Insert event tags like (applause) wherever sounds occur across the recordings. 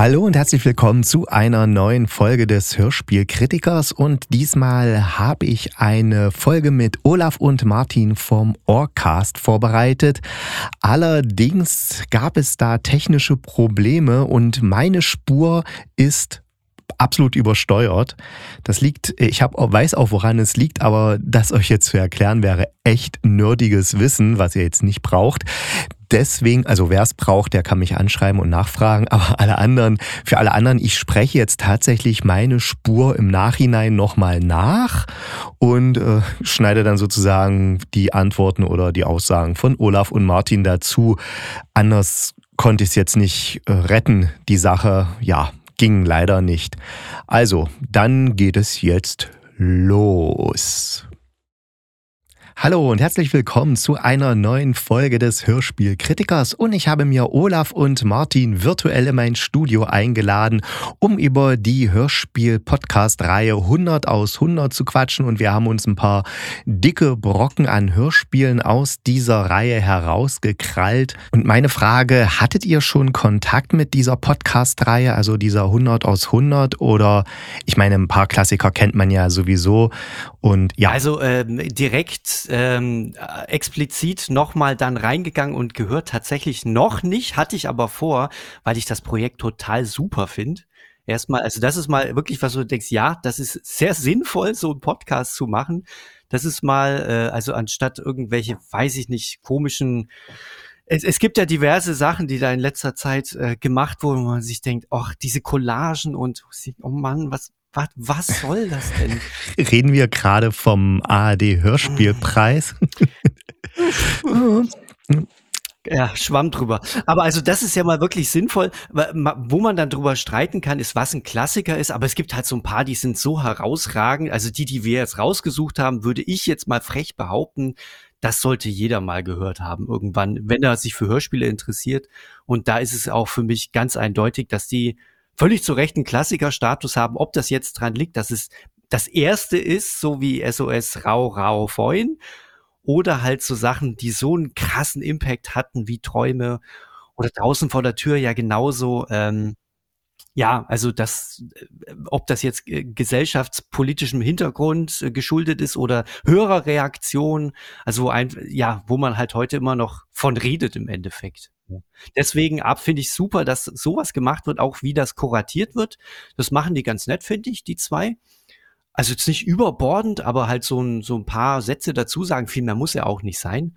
Hallo und herzlich willkommen zu einer neuen Folge des Hörspielkritikers und diesmal habe ich eine Folge mit Olaf und Martin vom Orcast vorbereitet. Allerdings gab es da technische Probleme und meine Spur ist absolut übersteuert. Das liegt, ich hab, weiß auch, woran es liegt, aber das euch jetzt zu erklären wäre echt nerdiges Wissen, was ihr jetzt nicht braucht deswegen, also wer es braucht, der kann mich anschreiben und nachfragen, aber alle anderen, für alle anderen, ich spreche jetzt tatsächlich meine Spur im Nachhinein nochmal nach und äh, schneide dann sozusagen die Antworten oder die Aussagen von Olaf und Martin dazu. Anders konnte ich es jetzt nicht äh, retten, die Sache, ja, ging leider nicht. Also, dann geht es jetzt los. Hallo und herzlich willkommen zu einer neuen Folge des Hörspielkritikers. Und ich habe mir Olaf und Martin virtuell in mein Studio eingeladen, um über die Hörspiel-Podcast-Reihe 100 aus 100 zu quatschen. Und wir haben uns ein paar dicke Brocken an Hörspielen aus dieser Reihe herausgekrallt. Und meine Frage, hattet ihr schon Kontakt mit dieser Podcast-Reihe, also dieser 100 aus 100 oder ich meine, ein paar Klassiker kennt man ja sowieso und ja. Also ähm, direkt ähm, explizit nochmal dann reingegangen und gehört tatsächlich noch nicht, hatte ich aber vor, weil ich das Projekt total super finde. Erstmal, also das ist mal wirklich, was du denkst, ja, das ist sehr sinnvoll, so einen Podcast zu machen. Das ist mal, äh, also anstatt irgendwelche, weiß ich nicht, komischen es, es gibt ja diverse Sachen, die da in letzter Zeit äh, gemacht wurden, wo man sich denkt, ach, diese Collagen und oh Mann, was, was, was soll das denn? Reden wir gerade vom ARD Hörspielpreis? (laughs) Ja, schwamm drüber. Aber also das ist ja mal wirklich sinnvoll. Wo man dann drüber streiten kann, ist, was ein Klassiker ist. Aber es gibt halt so ein paar, die sind so herausragend. Also die, die wir jetzt rausgesucht haben, würde ich jetzt mal frech behaupten, das sollte jeder mal gehört haben irgendwann, wenn er sich für Hörspiele interessiert. Und da ist es auch für mich ganz eindeutig, dass die völlig zu Recht einen Klassikerstatus haben. Ob das jetzt dran liegt, dass es das erste ist, so wie SOS Rau Rau Feun, oder halt so Sachen, die so einen krassen Impact hatten wie Träume oder draußen vor der Tür ja genauso. Ähm, ja, also das, äh, ob das jetzt äh, gesellschaftspolitischem Hintergrund äh, geschuldet ist oder höherer Reaktion, also ein, ja, wo man halt heute immer noch von redet im Endeffekt. Deswegen ab finde ich super, dass sowas gemacht wird, auch wie das kuratiert wird. Das machen die ganz nett, finde ich, die zwei. Also jetzt nicht überbordend, aber halt so ein, so ein paar Sätze dazu sagen. Viel mehr muss ja auch nicht sein.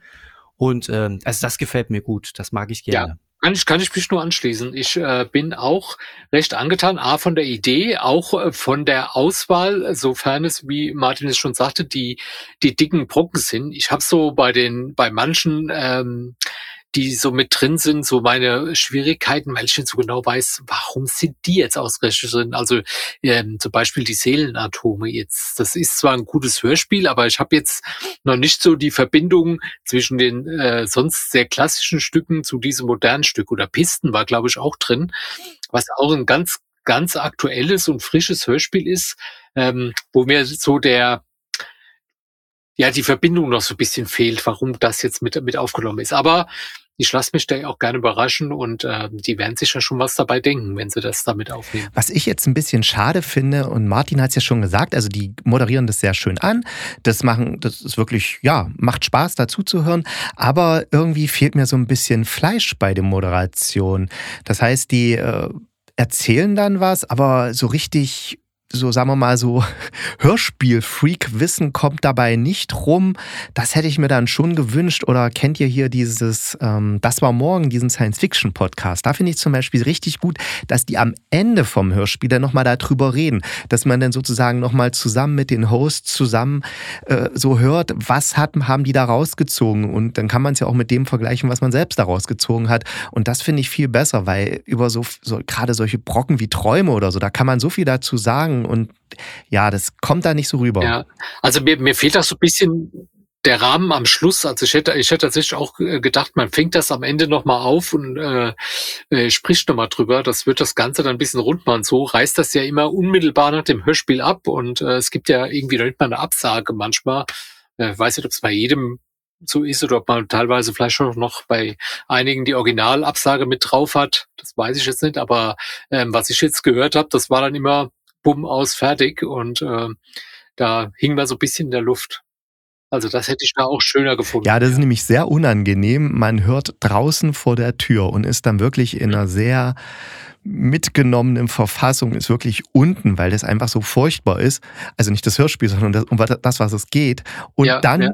Und ähm, also das gefällt mir gut. Das mag ich gerne. Ja. Kann ich, kann ich mich nur anschließen. Ich äh, bin auch recht angetan, A, von der Idee, auch äh, von der Auswahl, sofern es, wie Martin es schon sagte, die, die dicken Brocken sind. Ich habe so bei den, bei manchen ähm, die so mit drin sind, so meine Schwierigkeiten, weil ich nicht so genau weiß, warum sind die jetzt ausgerechnet drin? Also ähm, zum Beispiel die Seelenatome jetzt. Das ist zwar ein gutes Hörspiel, aber ich habe jetzt noch nicht so die Verbindung zwischen den äh, sonst sehr klassischen Stücken zu diesem modernen Stück. Oder Pisten war, glaube ich, auch drin, was auch ein ganz, ganz aktuelles und frisches Hörspiel ist, ähm, wo mir so der ja, die Verbindung noch so ein bisschen fehlt, warum das jetzt mit, mit aufgenommen ist. Aber ich lasse mich da auch gerne überraschen und äh, die werden sich ja schon was dabei denken, wenn sie das damit aufnehmen. Was ich jetzt ein bisschen schade finde, und Martin hat es ja schon gesagt, also die moderieren das sehr schön an. Das machen, das ist wirklich, ja, macht Spaß dazu zu hören, aber irgendwie fehlt mir so ein bisschen Fleisch bei der Moderation. Das heißt, die äh, erzählen dann was, aber so richtig so sagen wir mal so (laughs) Hörspiel-Freak-Wissen kommt dabei nicht rum. Das hätte ich mir dann schon gewünscht. Oder kennt ihr hier dieses ähm, Das war morgen, diesen Science-Fiction-Podcast? Da finde ich zum Beispiel richtig gut, dass die am Ende vom Hörspiel dann nochmal darüber reden. Dass man dann sozusagen nochmal zusammen mit den Hosts zusammen äh, so hört, was hat, haben die da rausgezogen. Und dann kann man es ja auch mit dem vergleichen, was man selbst da rausgezogen hat. Und das finde ich viel besser, weil über so, so gerade solche Brocken wie Träume oder so, da kann man so viel dazu sagen und ja, das kommt da nicht so rüber. Ja, also mir, mir fehlt auch so ein bisschen der Rahmen am Schluss, also ich hätte, ich hätte tatsächlich auch äh, gedacht, man fängt das am Ende nochmal auf und äh, äh, spricht nochmal drüber. Das wird das Ganze dann ein bisschen rund machen. So reißt das ja immer unmittelbar nach dem Hörspiel ab und äh, es gibt ja irgendwie noch nicht mal eine Absage manchmal. Äh, weiß nicht, ob es bei jedem so ist oder ob man teilweise vielleicht auch noch bei einigen die Originalabsage mit drauf hat. Das weiß ich jetzt nicht, aber ähm, was ich jetzt gehört habe, das war dann immer bumm aus fertig und äh, da hing man so ein bisschen in der Luft. Also das hätte ich da auch schöner gefunden. Ja, das ist nämlich sehr unangenehm. Man hört draußen vor der Tür und ist dann wirklich in einer sehr mitgenommenen Verfassung, ist wirklich unten, weil das einfach so furchtbar ist. Also nicht das Hörspiel, sondern das, um das, was es geht. Und ja, dann ja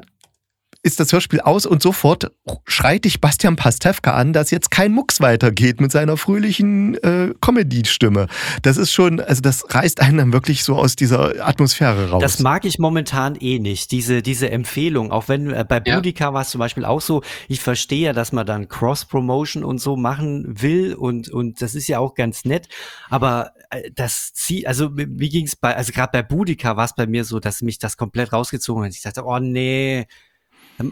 ist das Hörspiel aus und sofort schreit dich Bastian Pastewka an, dass jetzt kein Mucks weitergeht mit seiner fröhlichen äh, Comedy-Stimme. Das ist schon, also das reißt einen dann wirklich so aus dieser Atmosphäre raus. Das mag ich momentan eh nicht, diese, diese Empfehlung. Auch wenn äh, bei Boudica ja. war es zum Beispiel auch so, ich verstehe ja, dass man dann Cross-Promotion und so machen will und, und das ist ja auch ganz nett, aber äh, das zieht, also wie ging es bei, also gerade bei Boudica war es bei mir so, dass mich das komplett rausgezogen hat. Ich dachte, oh nee,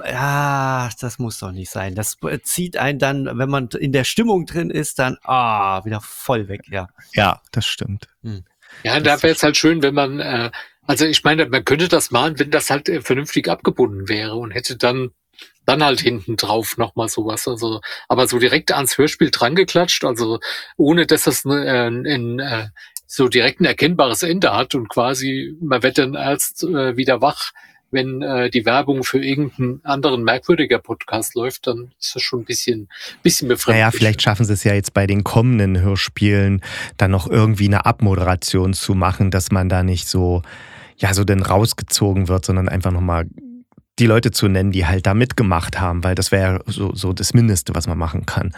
ja, das muss doch nicht sein. Das zieht einen dann, wenn man in der Stimmung drin ist, dann ah, wieder voll weg, ja. Ja, das stimmt. Hm. Ja, da wäre es halt schön, wenn man, äh, also ich meine, man könnte das machen, wenn das halt äh, vernünftig abgebunden wäre und hätte dann dann halt hinten drauf nochmal sowas. Also, aber so direkt ans Hörspiel drangeklatscht, also ohne dass das äh, ein, ein, äh, so direkt ein erkennbares Ende hat und quasi man wird dann erst äh, wieder wach, wenn äh, die Werbung für irgendeinen anderen merkwürdiger Podcast läuft, dann ist das schon ein bisschen, bisschen befremdlich. Naja, vielleicht schaffen sie es ja jetzt bei den kommenden Hörspielen dann noch irgendwie eine Abmoderation zu machen, dass man da nicht so, ja, so denn rausgezogen wird, sondern einfach nochmal die Leute zu nennen, die halt da mitgemacht haben, weil das wäre so, so das Mindeste, was man machen kann.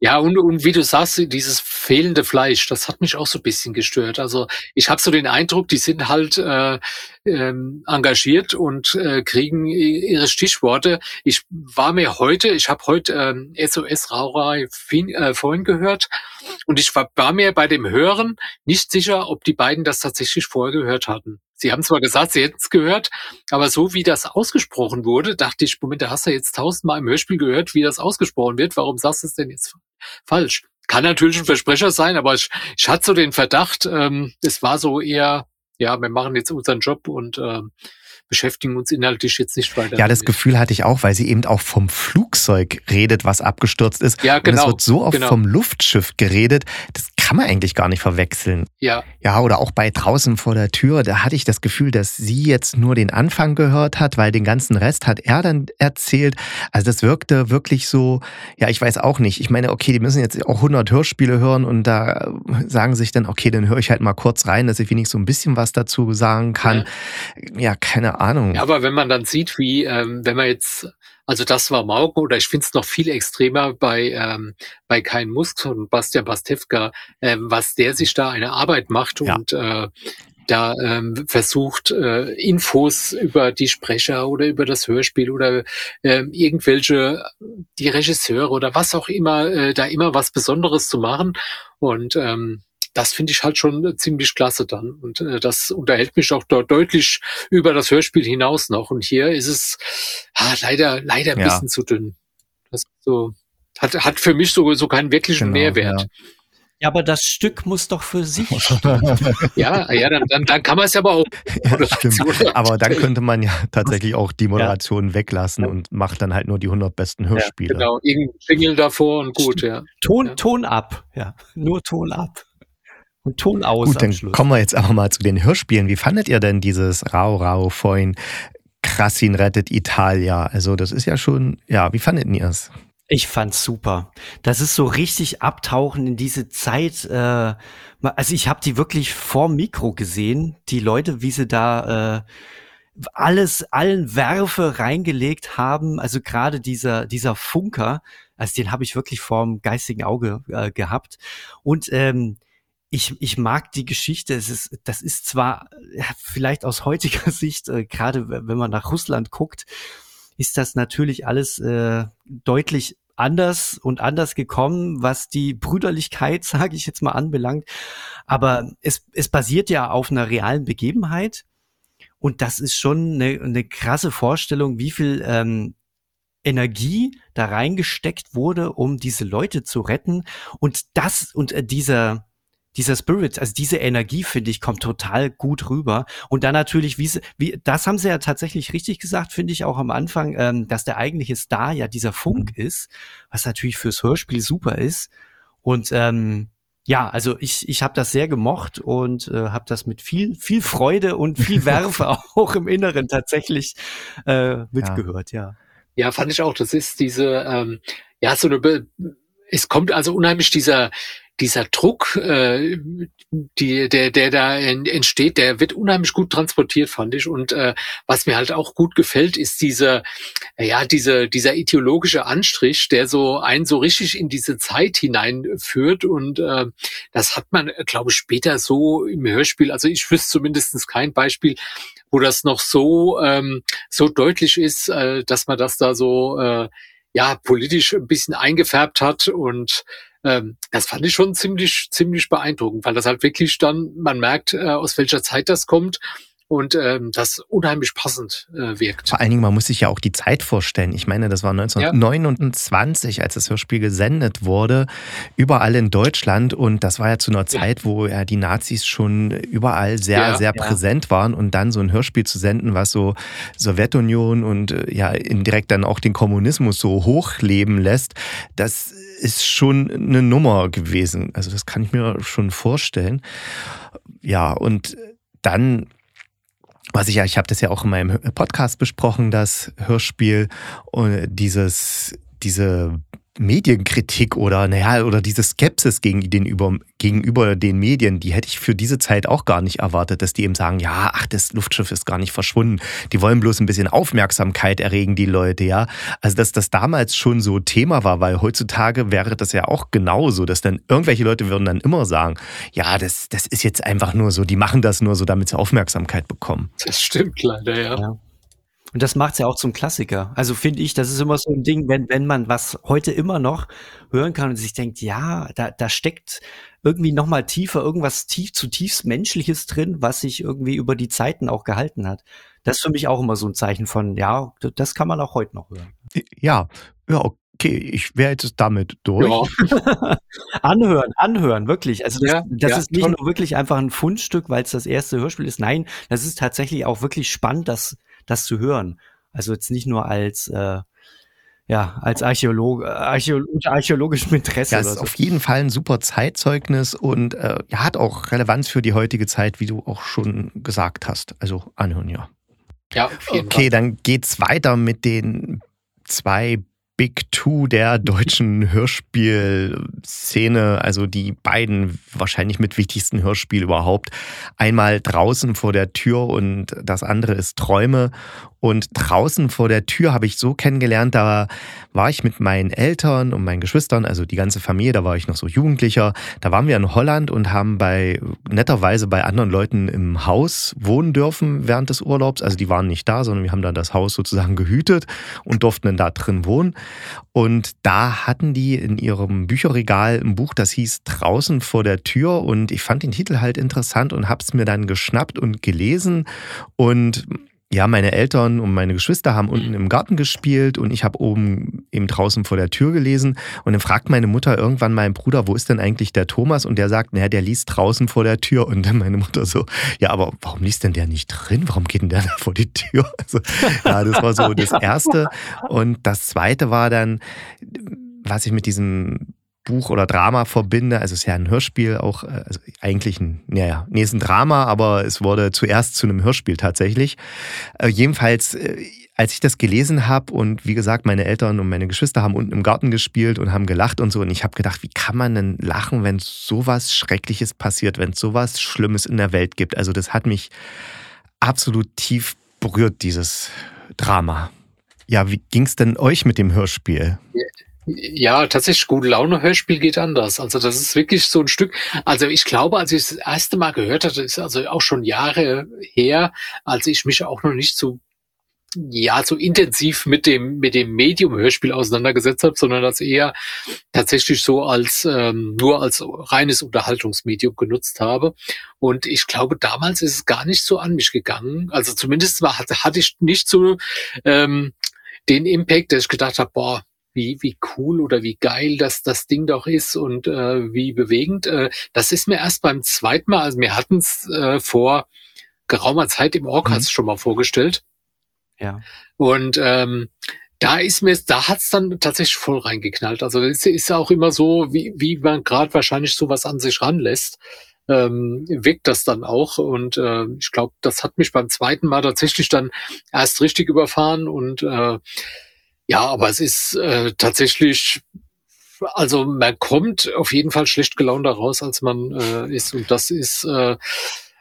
Ja, und, und wie du sagst, dieses fehlende Fleisch, das hat mich auch so ein bisschen gestört. Also ich habe so den Eindruck, die sind halt äh, ähm, engagiert und äh, kriegen ihre Stichworte. Ich war mir heute, ich habe heute ähm, SOS Rauerei äh, vorhin gehört und ich war, war mir bei dem Hören nicht sicher, ob die beiden das tatsächlich vorher gehört hatten. Sie haben zwar gesagt, Sie hätten es gehört, aber so wie das ausgesprochen wurde, dachte ich, Moment, da hast du jetzt tausendmal im Hörspiel gehört, wie das ausgesprochen wird. Warum sagst du es denn jetzt falsch? Kann natürlich ein Versprecher sein, aber ich, ich hatte so den Verdacht, ähm, es war so eher, ja, wir machen jetzt unseren Job und ähm, beschäftigen uns inhaltlich jetzt nicht weiter. Ja, das Gefühl hatte ich auch, weil sie eben auch vom Flugzeug redet, was abgestürzt ist. Ja, genau. Und es wird so oft genau. vom Luftschiff geredet, das kann man eigentlich gar nicht verwechseln. Ja. Ja, oder auch bei draußen vor der Tür, da hatte ich das Gefühl, dass sie jetzt nur den Anfang gehört hat, weil den ganzen Rest hat er dann erzählt. Also das wirkte wirklich so, ja, ich weiß auch nicht. Ich meine, okay, die müssen jetzt auch 100 Hörspiele hören und da sagen sich dann, okay, dann höre ich halt mal kurz rein, dass ich wenigstens so ein bisschen was dazu sagen kann. Ja, ja keine Ahnung. Ja, aber wenn man dann sieht, wie, ähm, wenn man jetzt, also das war Mauken oder ich finde es noch viel extremer bei, ähm, bei Kein Musk und Bastian Pastewka, ähm, was der sich da eine Arbeit macht ja. und äh, da ähm, versucht, äh, Infos über die Sprecher oder über das Hörspiel oder äh, irgendwelche, die Regisseure oder was auch immer, äh, da immer was Besonderes zu machen. Und ähm, das finde ich halt schon ziemlich klasse dann. Und äh, das unterhält mich auch dort deutlich über das Hörspiel hinaus noch. Und hier ist es ah, leider, leider ein ja. bisschen zu dünn. Das so, hat, hat für mich so, so keinen wirklichen genau, Mehrwert. Ja. Ja, aber das Stück muss doch für sich (laughs) ja, ja, dann, dann, dann kann man es ja aber auch. (laughs) Ja, stimmt. (laughs) Aber dann könnte man ja tatsächlich auch die Moderation ja. weglassen und macht dann halt nur die 100 besten Hörspiele. Ja, genau, irgendein Jingle davor und gut, ja. Ton, Ton ab, ja, nur Ton ab. Und Ton aus. Gut, dann Schluss. kommen wir jetzt aber mal zu den Hörspielen. Wie fandet ihr denn dieses Rau Rau vorhin? Krassin rettet Italia. Also, das ist ja schon, ja, wie fandet ihr es? Ich fand's super. Das ist so richtig abtauchen in diese Zeit. Äh, also ich habe die wirklich vor Mikro gesehen, die Leute, wie sie da äh, alles, allen Werfe reingelegt haben. Also gerade dieser, dieser Funker, also den habe ich wirklich vorm geistigen Auge äh, gehabt. Und ähm, ich, ich mag die Geschichte. Es ist, das ist zwar vielleicht aus heutiger (laughs) Sicht, äh, gerade wenn man nach Russland guckt, ist das natürlich alles äh, deutlich anders und anders gekommen, was die Brüderlichkeit, (laughs) sage ich jetzt mal, anbelangt. Aber es, es basiert ja auf einer realen Begebenheit. und das ist schon eine, eine krasse Vorstellung, wie viel ähm, Energie da reingesteckt wurde, um diese Leute zu retten. Und das und äh, dieser dieser Spirit, also diese Energie, finde ich, kommt total gut rüber. Und dann natürlich, wie, wie das haben sie ja tatsächlich richtig gesagt, finde ich auch am Anfang, ähm, dass der eigentliche Star ja dieser Funk ist, was natürlich fürs Hörspiel super ist. Und ähm, ja, also ich, ich habe das sehr gemocht und äh, habe das mit viel, viel Freude und viel (laughs) Werfe auch im Inneren tatsächlich äh, mitgehört, ja. ja. Ja, fand ich auch. Das ist diese, ähm, ja, so eine, Be es kommt also unheimlich dieser, dieser Druck, äh, die, der, der da entsteht, der wird unheimlich gut transportiert, fand ich. Und äh, was mir halt auch gut gefällt, ist dieser, ja, diese, dieser ideologische Anstrich, der so einen so richtig in diese Zeit hineinführt. Und äh, das hat man, glaube ich, später so im Hörspiel, also ich wüsste zumindest kein Beispiel, wo das noch so, ähm, so deutlich ist, äh, dass man das da so äh, ja politisch ein bisschen eingefärbt hat und ähm, das fand ich schon ziemlich, ziemlich beeindruckend, weil das halt wirklich dann, man merkt, äh, aus welcher Zeit das kommt und ähm, das unheimlich passend äh, wirkt. Vor allen Dingen, man muss sich ja auch die Zeit vorstellen. Ich meine, das war 1929, ja. als das Hörspiel gesendet wurde, überall in Deutschland. Und das war ja zu einer Zeit, wo ja die Nazis schon überall sehr, ja, sehr präsent waren. Und dann so ein Hörspiel zu senden, was so Sowjetunion und äh, ja indirekt dann auch den Kommunismus so hochleben lässt, das ist schon eine Nummer gewesen. Also das kann ich mir schon vorstellen. Ja, und dann was ich ja, ich habe das ja auch in meinem Podcast besprochen, das Hörspiel und dieses, diese Medienkritik oder naja, oder diese Skepsis gegen den über, gegenüber den Medien, die hätte ich für diese Zeit auch gar nicht erwartet, dass die eben sagen, ja, ach, das Luftschiff ist gar nicht verschwunden. Die wollen bloß ein bisschen Aufmerksamkeit erregen, die Leute, ja. Also, dass das damals schon so Thema war, weil heutzutage wäre das ja auch genauso, dass dann irgendwelche Leute würden dann immer sagen, ja, das, das ist jetzt einfach nur so, die machen das nur so, damit sie Aufmerksamkeit bekommen. Das stimmt leider, ja. ja. Und das macht's ja auch zum Klassiker. Also finde ich, das ist immer so ein Ding, wenn, wenn man was heute immer noch hören kann und sich denkt, ja, da, da steckt irgendwie nochmal tiefer, irgendwas tief, zutiefst Menschliches drin, was sich irgendwie über die Zeiten auch gehalten hat. Das ist für mich auch immer so ein Zeichen von, ja, das kann man auch heute noch hören. Ja, ja, okay, ich wäre jetzt damit durch. Ja. (laughs) anhören, anhören, wirklich. Also das, ja, das ja, ist nicht toll. nur wirklich einfach ein Fundstück, weil es das erste Hörspiel ist. Nein, das ist tatsächlich auch wirklich spannend, das das zu hören. Also jetzt nicht nur als äh, ja, als Archäologe, Archäolo archäologischem Interesse. Ja, ist so. auf jeden Fall ein super Zeitzeugnis und äh, hat auch Relevanz für die heutige Zeit, wie du auch schon gesagt hast. Also anhören, ja. Ja, auf jeden okay, Fall. dann geht's weiter mit den zwei Big Two der deutschen (laughs) Hörspielszene, also die beiden wahrscheinlich mit wichtigsten Hörspiel überhaupt. Einmal draußen vor der Tür und das andere ist Träume. Und draußen vor der Tür habe ich so kennengelernt, da war ich mit meinen Eltern und meinen Geschwistern, also die ganze Familie, da war ich noch so Jugendlicher. Da waren wir in Holland und haben bei netterweise bei anderen Leuten im Haus wohnen dürfen während des Urlaubs. Also die waren nicht da, sondern wir haben dann das Haus sozusagen gehütet und durften dann da drin wohnen. Und da hatten die in ihrem Bücherregal ein Buch, das hieß Draußen vor der Tür. Und ich fand den Titel halt interessant und habe es mir dann geschnappt und gelesen. Und ja, meine Eltern und meine Geschwister haben unten im Garten gespielt und ich habe oben eben draußen vor der Tür gelesen. Und dann fragt meine Mutter irgendwann meinen Bruder, wo ist denn eigentlich der Thomas? Und der sagt, naja, der liest draußen vor der Tür. Und dann meine Mutter so, ja, aber warum liest denn der nicht drin? Warum geht denn der da vor die Tür? (laughs) Also, ja, das war so das (laughs) Erste. Und das Zweite war dann, was ich mit diesem Buch oder Drama verbinde. Also es ist ja ein Hörspiel auch, äh, also eigentlich ein, naja, nee, ist ein Drama, aber es wurde zuerst zu einem Hörspiel tatsächlich. Äh, jedenfalls, äh, als ich das gelesen habe und wie gesagt, meine Eltern und meine Geschwister haben unten im Garten gespielt und haben gelacht und so und ich habe gedacht, wie kann man denn lachen, wenn sowas Schreckliches passiert, wenn es sowas Schlimmes in der Welt gibt. Also das hat mich absolut tief berührt, dieses Drama. Ja, wie ging es denn euch mit dem Hörspiel? Ja, tatsächlich, gute Laune Hörspiel geht anders. Also das ist wirklich so ein Stück. Also ich glaube, als ich das erste Mal gehört hatte, ist also auch schon Jahre her, als ich mich auch noch nicht so ja so intensiv mit dem mit dem Medium Hörspiel auseinandergesetzt habe, sondern das eher tatsächlich so als ähm, nur als reines Unterhaltungsmedium genutzt habe. Und ich glaube, damals ist es gar nicht so an mich gegangen. Also zumindest war, hatte, hatte ich nicht so ähm, den Impact, dass ich gedacht habe, boah, wie, wie cool oder wie geil das, das Ding doch ist und äh, wie bewegend. Äh, das ist mir erst beim zweiten Mal, also wir hatten es äh, vor geraumer Zeit im Orcas mhm. schon mal vorgestellt. Ja. Und ähm, da ist mir, da hat's dann tatsächlich voll reingeknallt. Also es ist ja auch immer so, wie, wie man gerade wahrscheinlich sowas an sich ranlässt, ähm, wirkt das dann auch. Und äh, ich glaube, das hat mich beim zweiten Mal tatsächlich dann erst richtig überfahren. Und äh, ja, aber es ist äh, tatsächlich, also man kommt auf jeden Fall schlecht gelaunt raus, als man äh, ist. Und das ist äh,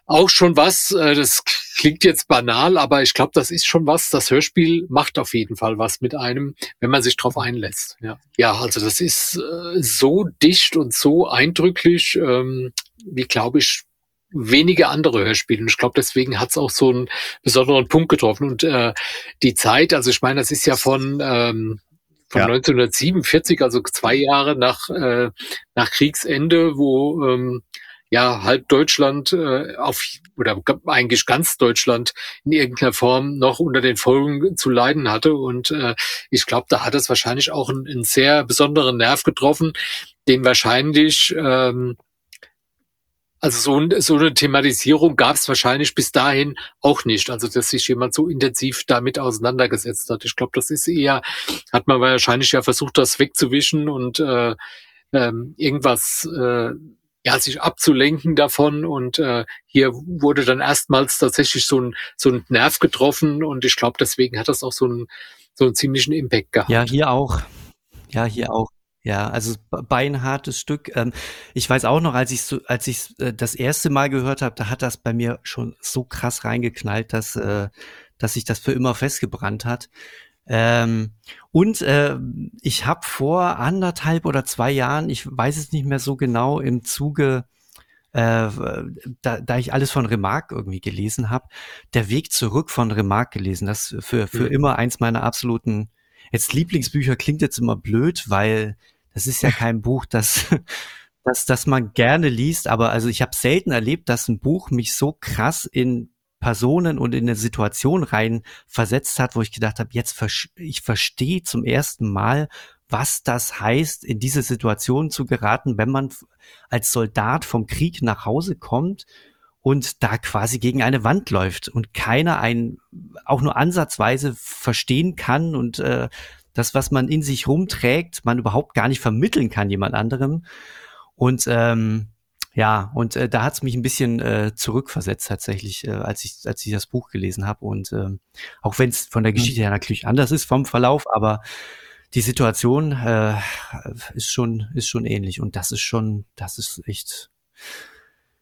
auch schon was, äh, das klingt jetzt banal, aber ich glaube, das ist schon was. Das Hörspiel macht auf jeden Fall was mit einem, wenn man sich drauf einlässt. Ja, ja also das ist äh, so dicht und so eindrücklich, ähm, wie glaube ich, wenige andere Hörspiele. Und ich glaube, deswegen hat es auch so einen besonderen Punkt getroffen. Und äh, die Zeit, also ich meine, das ist ja von ähm, von ja. 1947, also zwei Jahre nach, äh, nach Kriegsende, wo ähm, ja halb Deutschland äh, auf oder eigentlich ganz Deutschland in irgendeiner Form noch unter den Folgen zu leiden hatte. Und äh, ich glaube, da hat es wahrscheinlich auch einen, einen sehr besonderen Nerv getroffen, den wahrscheinlich ähm, also so, so eine Thematisierung gab es wahrscheinlich bis dahin auch nicht. Also dass sich jemand so intensiv damit auseinandergesetzt hat. Ich glaube, das ist eher, hat man wahrscheinlich ja versucht, das wegzuwischen und äh, ähm, irgendwas äh, ja, sich abzulenken davon. Und äh, hier wurde dann erstmals tatsächlich so ein, so ein Nerv getroffen und ich glaube, deswegen hat das auch so einen, so einen ziemlichen Impact gehabt. Ja, hier auch. Ja, hier auch. Ja, also beinhartes Stück. Ähm, ich weiß auch noch, als ich so, als ich äh, das erste Mal gehört habe, da hat das bei mir schon so krass reingeknallt, dass äh, dass sich das für immer festgebrannt hat. Ähm, und äh, ich habe vor anderthalb oder zwei Jahren, ich weiß es nicht mehr so genau, im Zuge, äh, da, da ich alles von Remarque irgendwie gelesen habe, der Weg zurück von Remarque gelesen. Das für, für mhm. immer eins meiner absoluten, jetzt Lieblingsbücher klingt jetzt immer blöd, weil das ist ja kein Buch, das, (laughs) das, das man gerne liest, aber also ich habe selten erlebt, dass ein Buch mich so krass in Personen und in eine Situation rein versetzt hat, wo ich gedacht habe, jetzt ver ich verstehe zum ersten Mal, was das heißt, in diese Situation zu geraten, wenn man als Soldat vom Krieg nach Hause kommt und da quasi gegen eine Wand läuft und keiner einen auch nur ansatzweise verstehen kann und äh, das, was man in sich rumträgt, man überhaupt gar nicht vermitteln kann jemand anderem. Und ähm, ja, und äh, da hat es mich ein bisschen äh, zurückversetzt tatsächlich, äh, als ich als ich das Buch gelesen habe und äh, auch wenn es von der mhm. Geschichte her natürlich anders ist vom Verlauf, aber die Situation äh, ist schon ist schon ähnlich und das ist schon das ist echt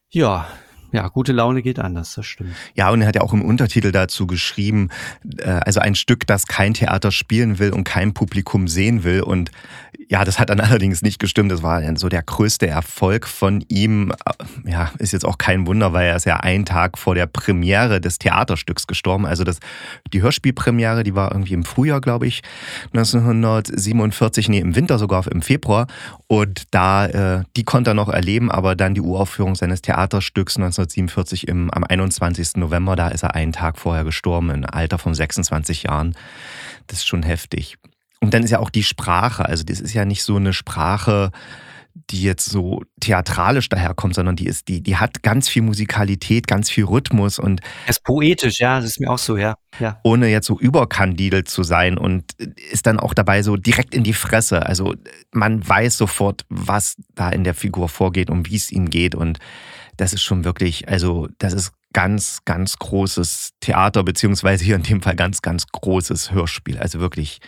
ja ja, gute Laune geht anders, das stimmt. Ja, und er hat ja auch im Untertitel dazu geschrieben, äh, also ein Stück, das kein Theater spielen will und kein Publikum sehen will. Und ja, das hat dann (laughs) allerdings nicht gestimmt. Das war dann so der größte Erfolg von ihm. Ja, ist jetzt auch kein Wunder, weil er ist ja einen Tag vor der Premiere des Theaterstücks gestorben. Also das, die Hörspielpremiere, die war irgendwie im Frühjahr, glaube ich, 1947, nee, im Winter sogar, im Februar. Und da, äh, die konnte er noch erleben, aber dann die Uraufführung seines Theaterstücks 1947 im, am 21. November, da ist er einen Tag vorher gestorben, im Alter von 26 Jahren. Das ist schon heftig. Und dann ist ja auch die Sprache, also das ist ja nicht so eine Sprache, die jetzt so theatralisch daherkommt, sondern die ist, die, die hat ganz viel Musikalität, ganz viel Rhythmus und. Es ist poetisch, ja, das ist mir auch so, ja. ja. Ohne jetzt so überkandidelt zu sein und ist dann auch dabei so direkt in die Fresse. Also man weiß sofort, was da in der Figur vorgeht und wie es ihm geht und das ist schon wirklich, also das ist ganz, ganz großes Theater, beziehungsweise hier in dem Fall ganz, ganz großes Hörspiel. Also wirklich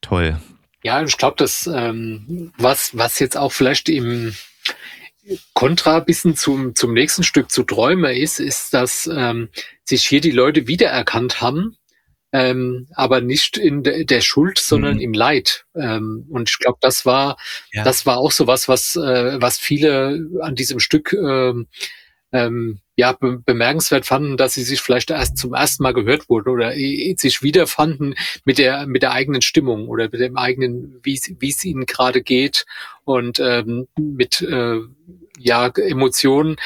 toll. Ja, ich glaube, dass ähm, was, was jetzt auch vielleicht im Kontra bisschen zum, zum nächsten Stück zu Träume ist, ist, dass ähm, sich hier die Leute wiedererkannt haben, ähm, aber nicht in de, der Schuld, sondern mhm. im Leid. Ähm, und ich glaube, das war, ja. das war auch so was, was, äh, was viele an diesem Stück ähm, ähm, ja be bemerkenswert fanden, dass sie sich vielleicht erst zum ersten Mal gehört wurden oder sich wiederfanden mit der mit der eigenen Stimmung oder mit dem eigenen, wie wie es ihnen gerade geht und ähm, mit äh, ja Emotionen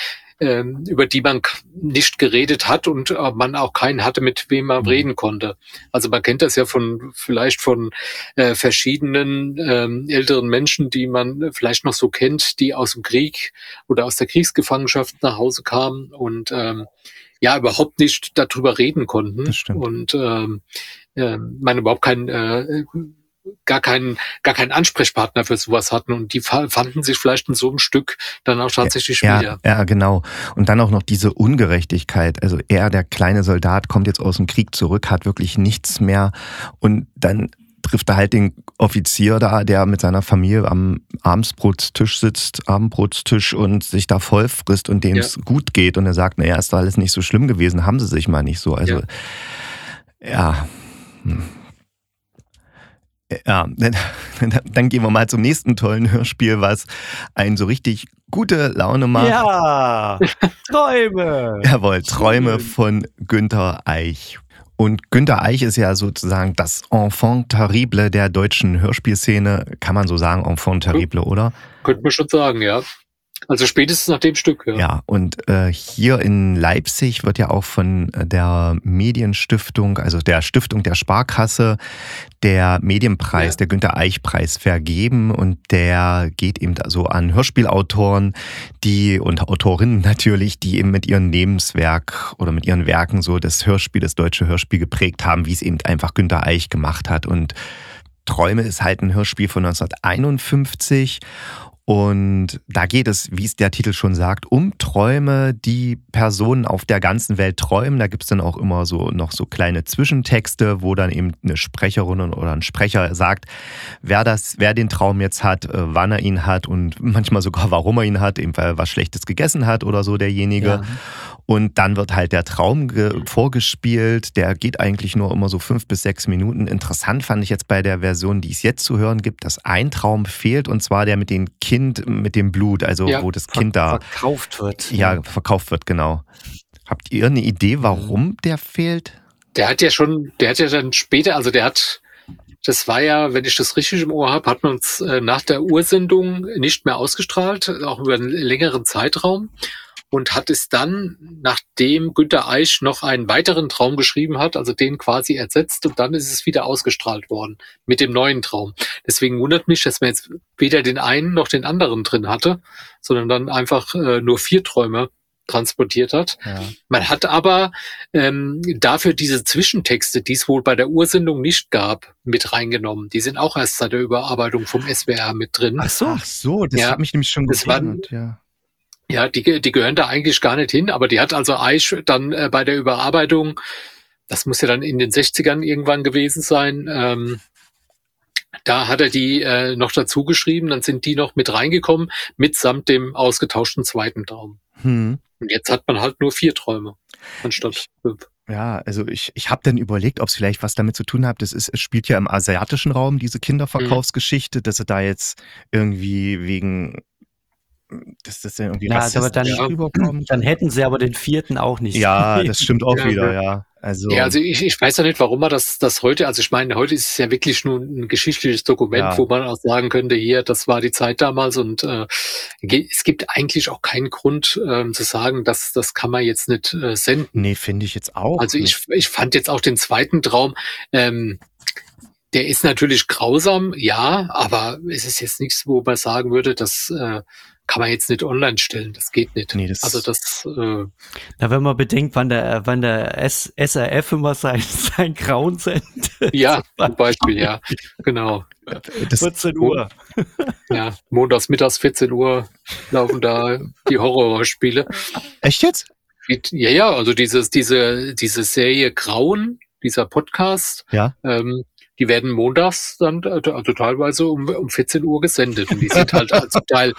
ähm, über die man nicht geredet hat und äh, man auch keinen hatte, mit wem man mhm. reden konnte. Also man kennt das ja von vielleicht von äh, verschiedenen ähm, älteren Menschen, die man vielleicht noch so kennt, die aus dem Krieg oder aus der Kriegsgefangenschaft nach Hause kamen und ähm, ja überhaupt nicht darüber reden konnten und ähm, äh, man überhaupt kein äh, gar keinen, gar keinen Ansprechpartner für sowas hatten und die fanden sich vielleicht in so einem Stück dann auch tatsächlich ja, wieder. Ja, genau. Und dann auch noch diese Ungerechtigkeit. Also er, der kleine Soldat, kommt jetzt aus dem Krieg zurück, hat wirklich nichts mehr und dann trifft er halt den Offizier da, der mit seiner Familie am Abendsbrotstisch sitzt, Abendbrotstisch und sich da voll frisst und dem es ja. gut geht. Und er sagt, naja, ist alles nicht so schlimm gewesen, haben sie sich mal nicht so. Also, ja. ja. Hm. Ja, dann, (laughs) dann gehen wir mal zum nächsten tollen Hörspiel, was einen so richtig gute Laune macht. Ja, Träume. Jawohl, Träume von Günter Eich. Und Günter Eich ist ja sozusagen das Enfant terrible der deutschen Hörspielszene. Kann man so sagen, Enfant terrible, oder? Könnte man schon sagen, ja. Also spätestens nach dem Stück, ja. Ja, und äh, hier in Leipzig wird ja auch von der Medienstiftung, also der Stiftung der Sparkasse, der Medienpreis, ja. der Günter Eich Preis vergeben und der geht eben so an Hörspielautoren, die und Autorinnen (laughs) natürlich, die eben mit ihrem Lebenswerk oder mit ihren Werken so das Hörspiel, das deutsche Hörspiel geprägt haben, wie es eben einfach Günter Eich gemacht hat und Träume ist halt ein Hörspiel von 1951 und da geht es, wie es der Titel schon sagt, um Träume, die Personen auf der ganzen Welt träumen. Da gibt es dann auch immer so noch so kleine Zwischentexte, wo dann eben eine Sprecherin oder ein Sprecher sagt, wer das, wer den Traum jetzt hat, äh, wann er ihn hat und (laughs) manchmal sogar warum er ihn hat, eben weil er was Schlechtes gegessen hat oder so derjenige. Ja. Und dann wird halt der Traum vorgespielt. Der geht eigentlich nur immer so fünf bis sechs Minuten. Interessant fand ich jetzt bei der Version, die es jetzt zu hören gibt, dass ein Traum fehlt und zwar der mit dem Kind, mit dem Blut, also ja, wo das Kind da verkauft wird. Ja, verkauft wird, genau. Habt ihr eine Idee, warum der fehlt? Der hat ja schon, der hat ja dann später, also der hat, das war ja, wenn ich das richtig im Ohr habe, hat man uns äh, nach der Ursendung nicht mehr ausgestrahlt, auch über einen längeren Zeitraum und hat es dann, nachdem Günter Eisch noch einen weiteren Traum geschrieben hat, also den quasi ersetzt und dann ist es wieder ausgestrahlt worden mit dem neuen Traum. Deswegen wundert mich, dass man jetzt weder den einen noch den anderen drin hatte, sondern dann einfach äh, nur vier Träume transportiert hat. Ja. Man hat aber ähm, dafür diese Zwischentexte, die es wohl bei der Ursendung nicht gab, mit reingenommen. Die sind auch erst seit der Überarbeitung vom SWR mit drin. Ach so, Ach so das ja, hat mich nämlich schon gewundert. Ja. Ja, die, die gehören da eigentlich gar nicht hin, aber die hat also Aish dann äh, bei der Überarbeitung, das muss ja dann in den 60ern irgendwann gewesen sein, ähm, da hat er die äh, noch dazu geschrieben, dann sind die noch mit reingekommen, mitsamt dem ausgetauschten zweiten Traum. Hm. Und jetzt hat man halt nur vier Träume anstatt fünf. Ja, also ich, ich habe dann überlegt, ob es vielleicht was damit zu tun hat. Das ist, es spielt ja im asiatischen Raum, diese Kinderverkaufsgeschichte, mhm. dass er da jetzt irgendwie wegen dass das irgendwie ja, aber dann, rüberkommt. Dann hätten sie aber den vierten auch nicht. Ja, (laughs) das stimmt auch ja, wieder, ja. Also, ja, also ich, ich weiß ja nicht, warum man das, das heute, also ich meine, heute ist es ja wirklich nur ein geschichtliches Dokument, ja. wo man auch sagen könnte, hier, das war die Zeit damals und äh, es gibt eigentlich auch keinen Grund äh, zu sagen, dass das kann man jetzt nicht äh, senden. Nee, finde ich jetzt auch. Also ich, ich fand jetzt auch den zweiten Traum, ähm, der ist natürlich grausam, ja, aber es ist jetzt nichts, wo man sagen würde, dass äh, kann man jetzt nicht online stellen. Das geht nicht. Nee, das also das. Äh, Na, wenn man bedenkt, wann der, wann der S SRF immer sein, (laughs) sein Grauen sendet. Ja, zum Beispiel, ja, genau. Das 14 Uhr. (laughs) Ja, montags mittags 14 Uhr laufen da die Horrorspiele. Echt jetzt? Ja, ja, also dieses, diese, diese Serie Grauen, dieser Podcast, ja. ähm, die werden montags dann, äh, also teilweise um, um 14 Uhr gesendet. Und die sind halt zum (laughs) Teil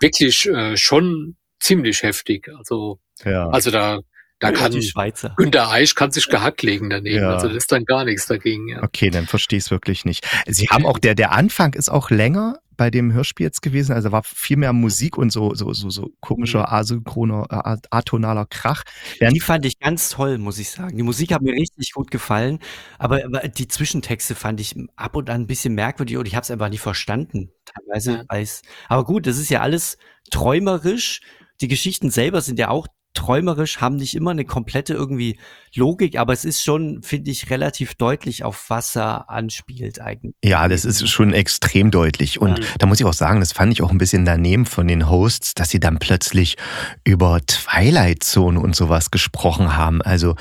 wirklich äh, schon ziemlich heftig. Also, ja. also da, da kann die Schweizer. Günter Eisch kann sich gehackt legen daneben. Ja. Also das ist dann gar nichts dagegen. Ja. Okay, dann verstehe ich es wirklich nicht. Sie haben auch der, der Anfang ist auch länger bei dem Hörspiel jetzt gewesen. Also war viel mehr Musik und so, so, so, so komischer, mhm. asynchroner, äh, atonaler Krach. Ja, die fand ich ganz toll, muss ich sagen. Die Musik hat mir richtig gut gefallen, aber, aber die Zwischentexte fand ich ab und an ein bisschen merkwürdig und ich habe es einfach nicht verstanden. Teilweise. Ja. Aber gut, das ist ja alles träumerisch. Die Geschichten selber sind ja auch träumerisch, haben nicht immer eine komplette irgendwie Logik, aber es ist schon, finde ich, relativ deutlich, auf was er anspielt eigentlich. Ja, das ist schon extrem deutlich. Und ja. da muss ich auch sagen, das fand ich auch ein bisschen daneben von den Hosts, dass sie dann plötzlich über Twilight Zone und sowas gesprochen haben. Also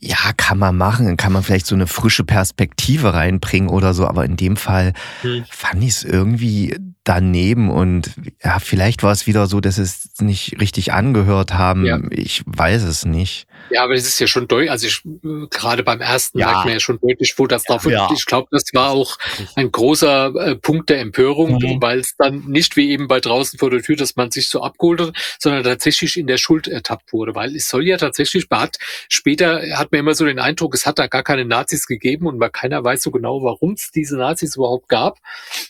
ja, kann man machen, kann man vielleicht so eine frische Perspektive reinbringen oder so, aber in dem Fall hm. fand ich es irgendwie daneben und ja, vielleicht war es wieder so, dass es nicht richtig angehört haben. Ja. Ich weiß es nicht. Ja, aber es ist ja schon deutlich, also ich, gerade beim ersten ja. merkt man ja schon deutlich, wo das drauf ja. Ich glaube, das war auch ein großer äh, Punkt der Empörung, mhm. weil es dann nicht wie eben bei draußen vor der Tür, dass man sich so abgeholt hat, sondern tatsächlich in der Schuld ertappt wurde, weil es soll ja tatsächlich, man hat später hat man immer so den Eindruck, es hat da gar keine Nazis gegeben und man keiner weiß so genau, warum es diese Nazis überhaupt gab,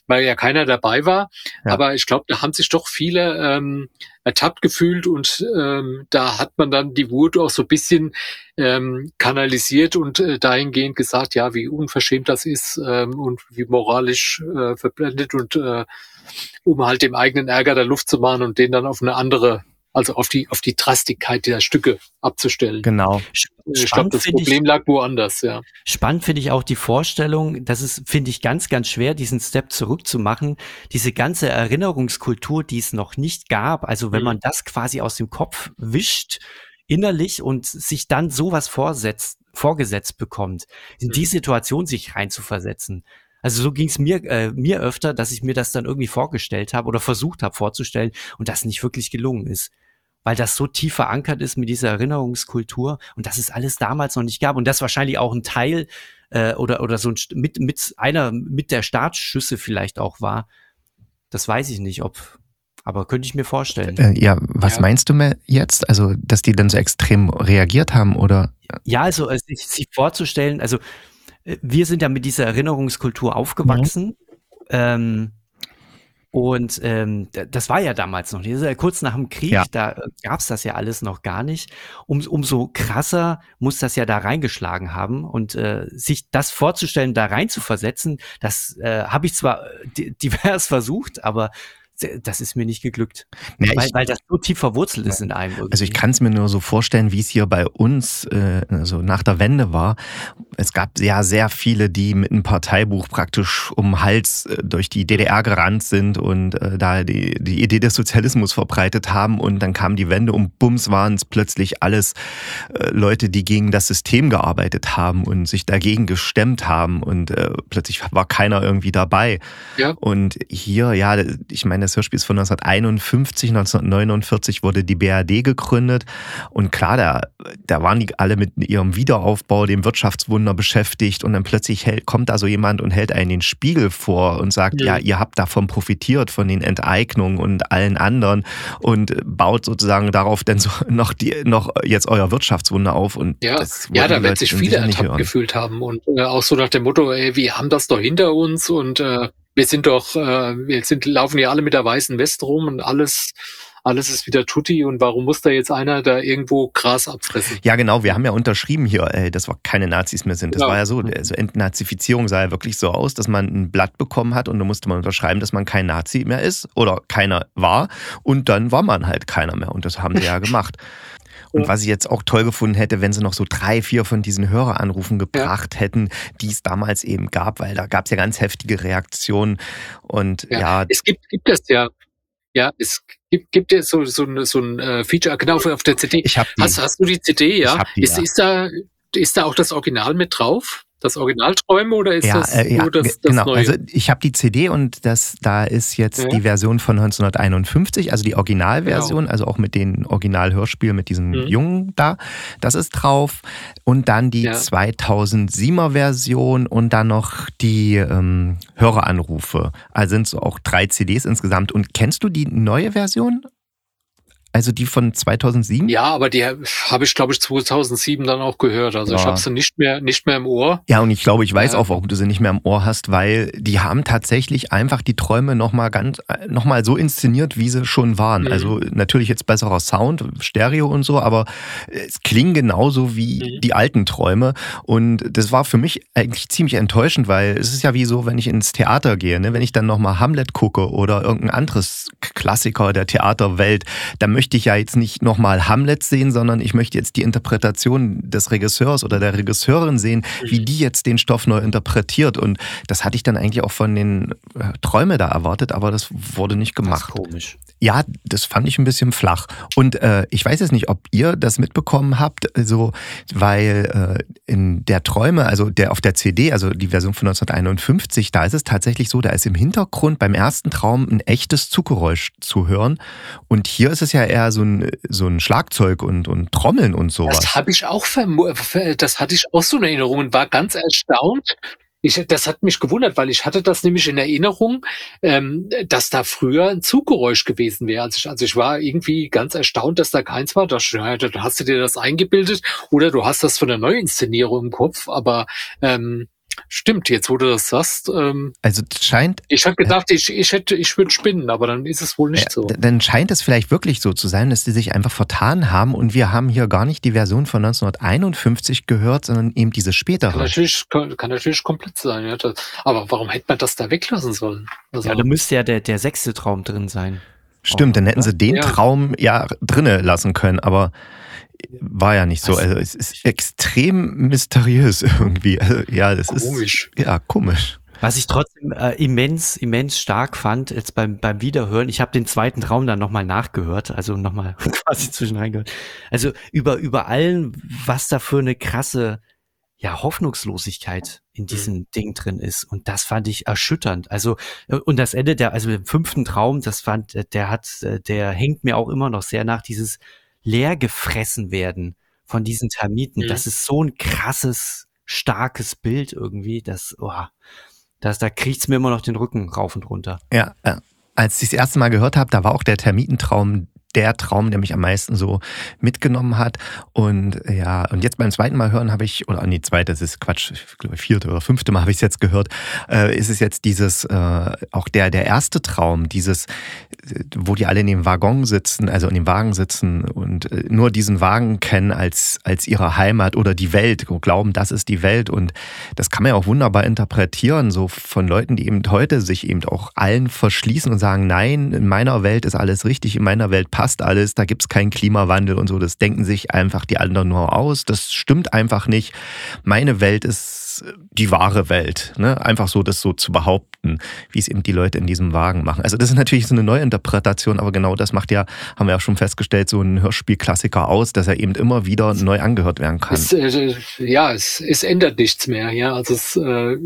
weil ja keiner dabei war. Ja. Aber ich glaube, da haben sich doch viele ähm, ertappt gefühlt und ähm, da hat man dann die Wut auch so ein bisschen ähm, kanalisiert und äh, dahingehend gesagt, ja, wie unverschämt das ist ähm, und wie moralisch äh, verblendet und äh, um halt dem eigenen Ärger der Luft zu machen und den dann auf eine andere also auf die, auf die Drastigkeit der Stücke abzustellen. Genau. Ich glaube, das Problem ich, lag woanders, ja. Spannend finde ich auch die Vorstellung, das ist, finde ich, ganz, ganz schwer, diesen Step zurückzumachen. Diese ganze Erinnerungskultur, die es noch nicht gab. Also wenn mhm. man das quasi aus dem Kopf wischt, innerlich und sich dann sowas vorsetzt, vorgesetzt bekommt, in die mhm. Situation sich reinzuversetzen. Also so ging es mir, äh, mir öfter, dass ich mir das dann irgendwie vorgestellt habe oder versucht habe vorzustellen und das nicht wirklich gelungen ist. Weil das so tief verankert ist mit dieser Erinnerungskultur und das es alles damals noch nicht gab. Und das wahrscheinlich auch ein Teil äh, oder, oder so ein, mit, mit einer, mit der Startschüsse vielleicht auch war. Das weiß ich nicht, ob, aber könnte ich mir vorstellen. Äh, ja, was ja. meinst du mir jetzt? Also, dass die dann so extrem reagiert haben oder? Ja, also sich, sich vorzustellen, also wir sind ja mit dieser Erinnerungskultur aufgewachsen. Mhm. Ähm, und ähm, das war ja damals noch nicht. Kurz nach dem Krieg, ja. da äh, gab es das ja alles noch gar nicht. Um, umso krasser muss das ja da reingeschlagen haben. Und äh, sich das vorzustellen, da rein zu versetzen, das äh, habe ich zwar äh, divers (laughs) versucht, aber das ist mir nicht geglückt. Ja, weil, ich, weil das so tief verwurzelt ist in einem. Irgendwie. Also ich kann es mir nur so vorstellen, wie es hier bei uns äh, also nach der Wende war. Es gab ja sehr viele, die mit einem Parteibuch praktisch um Hals äh, durch die DDR gerannt sind und äh, da die, die Idee des Sozialismus verbreitet haben und dann kam die Wende und bums waren es plötzlich alles äh, Leute, die gegen das System gearbeitet haben und sich dagegen gestemmt haben und äh, plötzlich war keiner irgendwie dabei. Ja. Und hier, ja, ich meine, das Hörspiel ist von 1951, 1949 wurde die BRD gegründet. Und klar, da, da waren die alle mit ihrem Wiederaufbau, dem Wirtschaftswunder beschäftigt. Und dann plötzlich hält, kommt da so jemand und hält einen den Spiegel vor und sagt, ja. ja, ihr habt davon profitiert, von den Enteignungen und allen anderen und baut sozusagen darauf dann so (laughs) noch, die, noch jetzt euer Wirtschaftswunder auf. Und ja, ja da werden sich viele ertappt gefühlt haben. Und äh, auch so nach dem Motto, ey, wir haben das doch hinter uns und äh, wir sind doch, äh, wir sind, laufen ja alle mit der weißen Weste rum und alles, alles ist wieder tutti und warum muss da jetzt einer da irgendwo Gras abfressen? Ja, genau, wir haben ja unterschrieben hier, äh, dass wir keine Nazis mehr sind. Das ja. war ja so, also Entnazifizierung sah ja wirklich so aus, dass man ein Blatt bekommen hat und da musste man unterschreiben, dass man kein Nazi mehr ist oder keiner war und dann war man halt keiner mehr und das haben sie ja (laughs) gemacht. Und was ich jetzt auch toll gefunden hätte, wenn sie noch so drei, vier von diesen Höreranrufen gebracht ja. hätten, die es damals eben gab, weil da gab es ja ganz heftige Reaktionen. Und ja, ja, es gibt, gibt es ja. Ja, es gibt, gibt es so, so, so ein äh, Feature, genau auf der CD. Ich hab die. Hast, hast du die CD, ja? Die, ist, ja. ist, da, ist da auch das Original mit drauf? Das Originalträume oder ist ja, das äh, ja, nur das, das genau. Neue? Also ich habe die CD und das da ist jetzt ja. die Version von 1951, also die Originalversion, genau. also auch mit den Originalhörspielen mit diesem mhm. Jungen da. Das ist drauf und dann die ja. 2007er Version und dann noch die ähm, Höreranrufe. Also sind so auch drei CDs insgesamt. Und kennst du die neue Version? Also die von 2007? Ja, aber die habe ich, glaube ich, 2007 dann auch gehört. Also ja. ich habe sie nicht mehr, nicht mehr im Ohr. Ja, und ich glaube, ich weiß ja. auch, warum du sie nicht mehr im Ohr hast, weil die haben tatsächlich einfach die Träume nochmal ganz, nochmal so inszeniert, wie sie schon waren. Mhm. Also natürlich jetzt besserer Sound, Stereo und so, aber es klingen genauso wie mhm. die alten Träume. Und das war für mich eigentlich ziemlich enttäuschend, weil es ist ja wie so, wenn ich ins Theater gehe, ne? wenn ich dann nochmal Hamlet gucke oder irgendein anderes Klassiker der Theaterwelt, dann möchte ich ja jetzt nicht nochmal Hamlet sehen, sondern ich möchte jetzt die Interpretation des Regisseurs oder der Regisseurin sehen, wie die jetzt den Stoff neu interpretiert. Und das hatte ich dann eigentlich auch von den äh, Träume da erwartet, aber das wurde nicht gemacht. Das ist komisch. Ja, das fand ich ein bisschen flach. Und äh, ich weiß jetzt nicht, ob ihr das mitbekommen habt, so, weil äh, in der Träume, also der auf der CD, also die Version von 1951, da ist es tatsächlich so, da ist im Hintergrund beim ersten Traum ein echtes Zuggeräusch zu hören. Und hier ist es ja eher so ein, so ein Schlagzeug und, und Trommeln und sowas. Das habe ich auch vermutet, das hatte ich auch so in Erinnerung und war ganz erstaunt. Ich, das hat mich gewundert, weil ich hatte das nämlich in Erinnerung, ähm, dass da früher ein Zuggeräusch gewesen wäre. Also ich, also ich war irgendwie ganz erstaunt, dass da keins war. Da, hast du dir das eingebildet oder du hast das von der Neuinszenierung im Kopf, aber ähm, Stimmt, jetzt wo du das sagst. Ähm, also scheint. Ich hatte gedacht, äh, ich, ich hätte, ich würde spinnen, aber dann ist es wohl nicht äh, so. Dann scheint es vielleicht wirklich so zu sein, dass die sich einfach vertan haben und wir haben hier gar nicht die Version von 1951 gehört, sondern eben diese spätere. Kann natürlich, kann, kann natürlich komplett sein, ja. Das, aber warum hätte man das da weglassen sollen? Also, ja, da müsste ja der, der sechste Traum drin sein. Stimmt, dann hätten sie den ja. Traum ja drinne lassen können, aber war ja nicht so. Also es ist extrem mysteriös irgendwie. Also, ja, das komisch. ist ja komisch. Was ich trotzdem äh, immens, immens stark fand, jetzt beim, beim Wiederhören, ich habe den zweiten Traum dann nochmal nachgehört, also nochmal (laughs) quasi zwischenrein gehört. Also über, über allen, was da für eine krasse ja, Hoffnungslosigkeit in mhm. diesem mhm. Ding drin ist. Und das fand ich erschütternd. Also, äh, und das Ende der, also im fünften Traum, das fand, der hat, äh, der hängt mir auch immer noch sehr nach dieses, leer gefressen werden von diesen Termiten. Mhm. Das ist so ein krasses, starkes Bild irgendwie, das, oh, das, da kriecht's mir immer noch den Rücken rauf und runter. Ja, ja. Als ich das erste Mal gehört habe, da war auch der Termitentraum der Traum, der mich am meisten so mitgenommen hat. Und ja, und jetzt beim zweiten Mal hören habe ich, oder nee, zweite, das ist Quatsch, ich glaube vierte oder fünfte Mal habe ich es jetzt gehört, äh, ist es jetzt dieses, äh, auch der, der erste Traum, dieses, wo die alle in dem Waggon sitzen, also in dem Wagen sitzen und äh, nur diesen Wagen kennen als, als ihre Heimat oder die Welt, glauben, das ist die Welt. Und das kann man ja auch wunderbar interpretieren, so von Leuten, die eben heute sich eben auch allen verschließen und sagen, nein, in meiner Welt ist alles richtig, in meiner Welt passt alles, da gibt es keinen Klimawandel und so. Das denken sich einfach die anderen nur aus. Das stimmt einfach nicht. Meine Welt ist die wahre Welt. Ne? Einfach so das so zu behaupten, wie es eben die Leute in diesem Wagen machen. Also das ist natürlich so eine Neuinterpretation, aber genau das macht ja, haben wir ja schon festgestellt, so ein Hörspielklassiker aus, dass er eben immer wieder neu angehört werden kann. Es, äh, ja, es, es ändert nichts mehr. Ja, also es äh,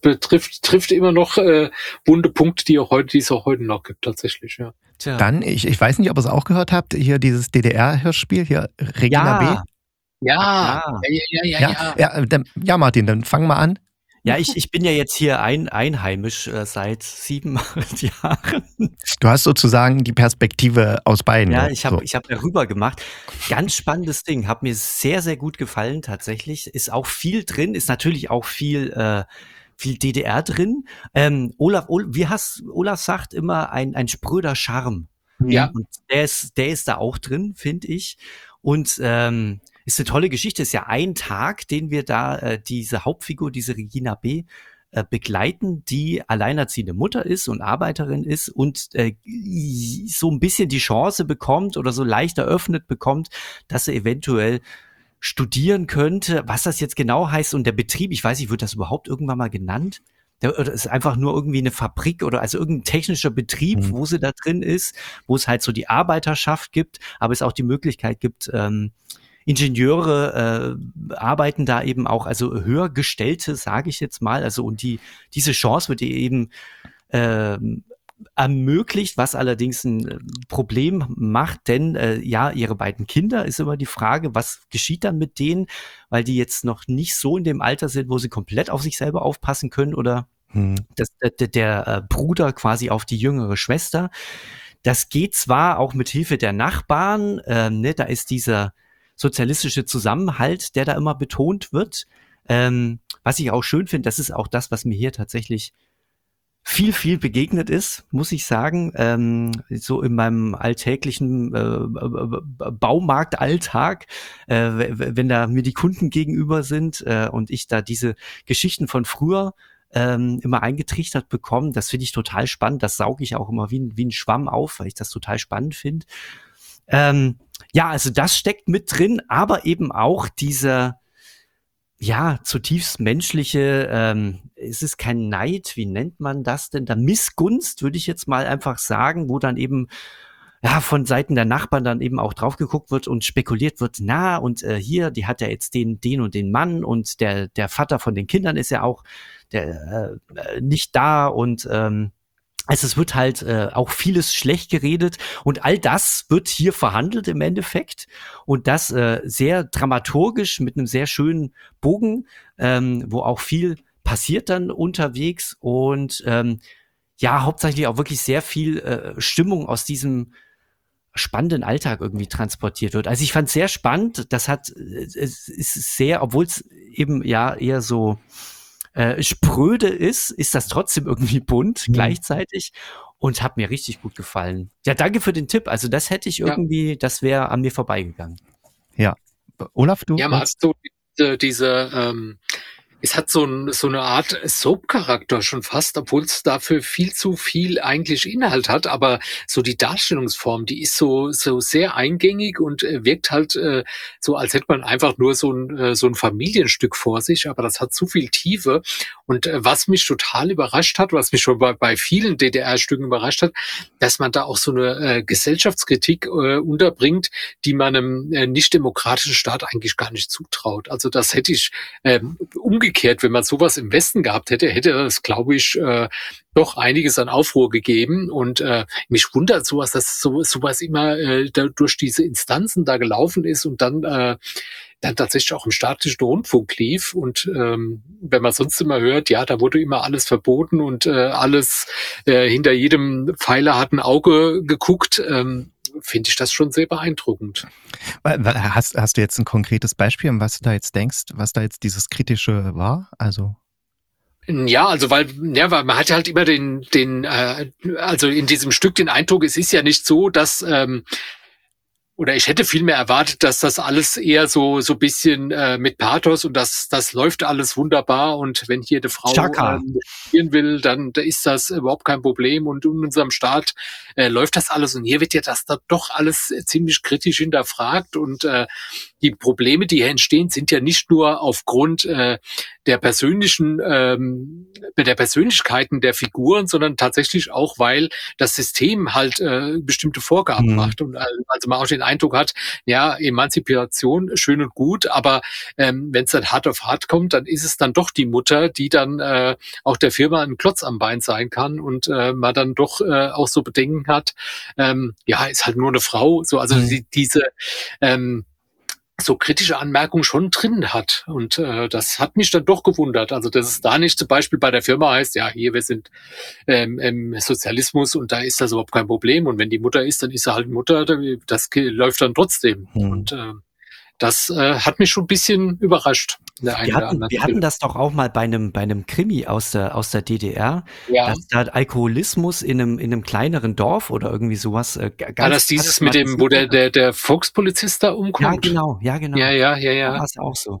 betrifft trifft immer noch äh, wunde Punkte, die auch heute, die es auch heute noch gibt, tatsächlich. Ja. Tja. Dann, ich, ich weiß nicht, ob ihr es auch gehört habt, hier dieses DDR-Hörspiel, hier Regina ja. B. Ja, ja, ja, ja, ja. Ja, ja, ja Martin, dann fang mal an. Ja, ich, ich bin ja jetzt hier ein, einheimisch äh, seit sieben (laughs) Jahren. Du hast sozusagen die Perspektive aus beiden. Ja, ich habe so. ich hab darüber gemacht. Ganz spannendes Ding, hat mir sehr, sehr gut gefallen tatsächlich. Ist auch viel drin, ist natürlich auch viel äh, viel DDR drin. Ähm, Olaf, Olaf, wie hast, Olaf sagt immer ein, ein spröder Charme. Ja. Und der ist, der ist da auch drin, finde ich. Und ähm, ist eine tolle Geschichte. Ist ja ein Tag, den wir da äh, diese Hauptfigur, diese Regina B. Äh, begleiten, die alleinerziehende Mutter ist und Arbeiterin ist und äh, so ein bisschen die Chance bekommt oder so leicht eröffnet bekommt, dass sie eventuell studieren könnte, was das jetzt genau heißt und der Betrieb, ich weiß nicht, wird das überhaupt irgendwann mal genannt? Der, oder ist einfach nur irgendwie eine Fabrik oder also irgendein technischer Betrieb, mhm. wo sie da drin ist, wo es halt so die Arbeiterschaft gibt, aber es auch die Möglichkeit gibt, ähm, Ingenieure äh, arbeiten da eben auch, also höhergestellte, sage ich jetzt mal, also und die diese Chance wird eben ähm, ermöglicht, was allerdings ein äh, Problem macht, denn äh, ja, ihre beiden Kinder ist immer die Frage, was geschieht dann mit denen, weil die jetzt noch nicht so in dem Alter sind, wo sie komplett auf sich selber aufpassen können oder hm. das, der, der äh, Bruder quasi auf die jüngere Schwester. das geht zwar auch mit Hilfe der Nachbarn, ähm, ne, da ist dieser sozialistische Zusammenhalt, der da immer betont wird. Ähm, was ich auch schön finde, das ist auch das, was mir hier tatsächlich viel, viel begegnet ist, muss ich sagen. Ähm, so in meinem alltäglichen äh, Baumarktalltag, äh, wenn da mir die Kunden gegenüber sind äh, und ich da diese Geschichten von früher ähm, immer eingetrichtert bekommen. Das finde ich total spannend. Das sauge ich auch immer wie, wie ein Schwamm auf, weil ich das total spannend finde. Ähm, ja, also das steckt mit drin, aber eben auch dieser, ja, zutiefst menschliche, ähm, es ist kein Neid, wie nennt man das denn? Da Missgunst, würde ich jetzt mal einfach sagen, wo dann eben ja, von Seiten der Nachbarn dann eben auch drauf geguckt wird und spekuliert wird, na, und äh, hier, die hat ja jetzt den, den und den Mann und der, der Vater von den Kindern ist ja auch der, äh, nicht da und ähm, also es wird halt äh, auch vieles schlecht geredet und all das wird hier verhandelt im Endeffekt und das äh, sehr dramaturgisch mit einem sehr schönen Bogen, ähm, wo auch viel passiert dann unterwegs und ähm, ja, hauptsächlich auch wirklich sehr viel äh, Stimmung aus diesem spannenden Alltag irgendwie transportiert wird. Also ich fand es sehr spannend. Das hat, es ist sehr, obwohl es eben ja eher so äh, spröde ist, ist das trotzdem irgendwie bunt mhm. gleichzeitig und hat mir richtig gut gefallen. Ja, danke für den Tipp. Also das hätte ich irgendwie, ja. das wäre an mir vorbeigegangen. Ja. Olaf, du? Ja, hat so diese, diese ähm, es hat so, ein, so eine Art Soap-Charakter schon fast, obwohl es dafür viel zu viel eigentlich Inhalt hat. Aber so die Darstellungsform, die ist so, so sehr eingängig und äh, wirkt halt äh, so, als hätte man einfach nur so ein, äh, so ein Familienstück vor sich. Aber das hat zu viel Tiefe. Und äh, was mich total überrascht hat, was mich schon bei, bei vielen DDR-Stücken überrascht hat, dass man da auch so eine äh, Gesellschaftskritik äh, unterbringt, die man einem äh, nicht-demokratischen Staat eigentlich gar nicht zutraut. Also das hätte ich äh, umgekehrt umgekehrt, wenn man sowas im Westen gehabt hätte, hätte das, glaube ich, äh, doch einiges an Aufruhr gegeben. Und äh, mich wundert sowas, dass so, sowas immer äh, da, durch diese Instanzen da gelaufen ist und dann äh, dann tatsächlich auch im staatlichen Rundfunk lief. Und ähm, wenn man sonst immer hört, ja, da wurde immer alles verboten und äh, alles äh, hinter jedem Pfeiler hat ein Auge geguckt. Ähm, finde ich das schon sehr beeindruckend. Hast, hast du jetzt ein konkretes Beispiel, an was du da jetzt denkst, was da jetzt dieses Kritische war? Also ja, also weil, ja, weil man hat halt immer den, den, äh, also in diesem Stück den Eindruck, es ist ja nicht so, dass ähm, oder ich hätte viel mehr erwartet, dass das alles eher so so bisschen äh, mit Pathos und das das läuft alles wunderbar. Und wenn hier eine Frau äh, spielen will, dann da ist das überhaupt kein Problem. Und in unserem Staat äh, läuft das alles. Und hier wird ja das da doch alles ziemlich kritisch hinterfragt. Und äh, die Probleme, die hier entstehen, sind ja nicht nur aufgrund äh, der persönlichen, ähm, der Persönlichkeiten der Figuren, sondern tatsächlich auch, weil das System halt äh, bestimmte Vorgaben mhm. macht und äh, also man auch den Eindruck hat, ja, Emanzipation schön und gut, aber ähm, wenn es dann hart auf hart kommt, dann ist es dann doch die Mutter, die dann äh, auch der Firma ein Klotz am Bein sein kann und äh, man dann doch äh, auch so Bedenken hat, ähm, ja, ist halt nur eine Frau, so also mhm. die, diese ähm, so kritische Anmerkungen schon drin hat. Und äh, das hat mich dann doch gewundert. Also, dass es da nicht zum Beispiel bei der Firma heißt, ja, hier, wir sind ähm, im Sozialismus und da ist das überhaupt kein Problem. Und wenn die Mutter ist, dann ist sie halt Mutter, das läuft dann trotzdem. Hm. Und äh, das äh, hat mich schon ein bisschen überrascht. Wir hatten, wir hatten das doch auch mal bei einem, bei einem Krimi aus der, aus der DDR, ja. dass da Alkoholismus in einem, in einem kleineren Dorf oder irgendwie sowas. Äh, ganz War das dieses mit dem, wo der, der, der Volkspolizist da umkommt? Ja, genau, ja, genau. Ja, ja, ja, ja. War es auch so.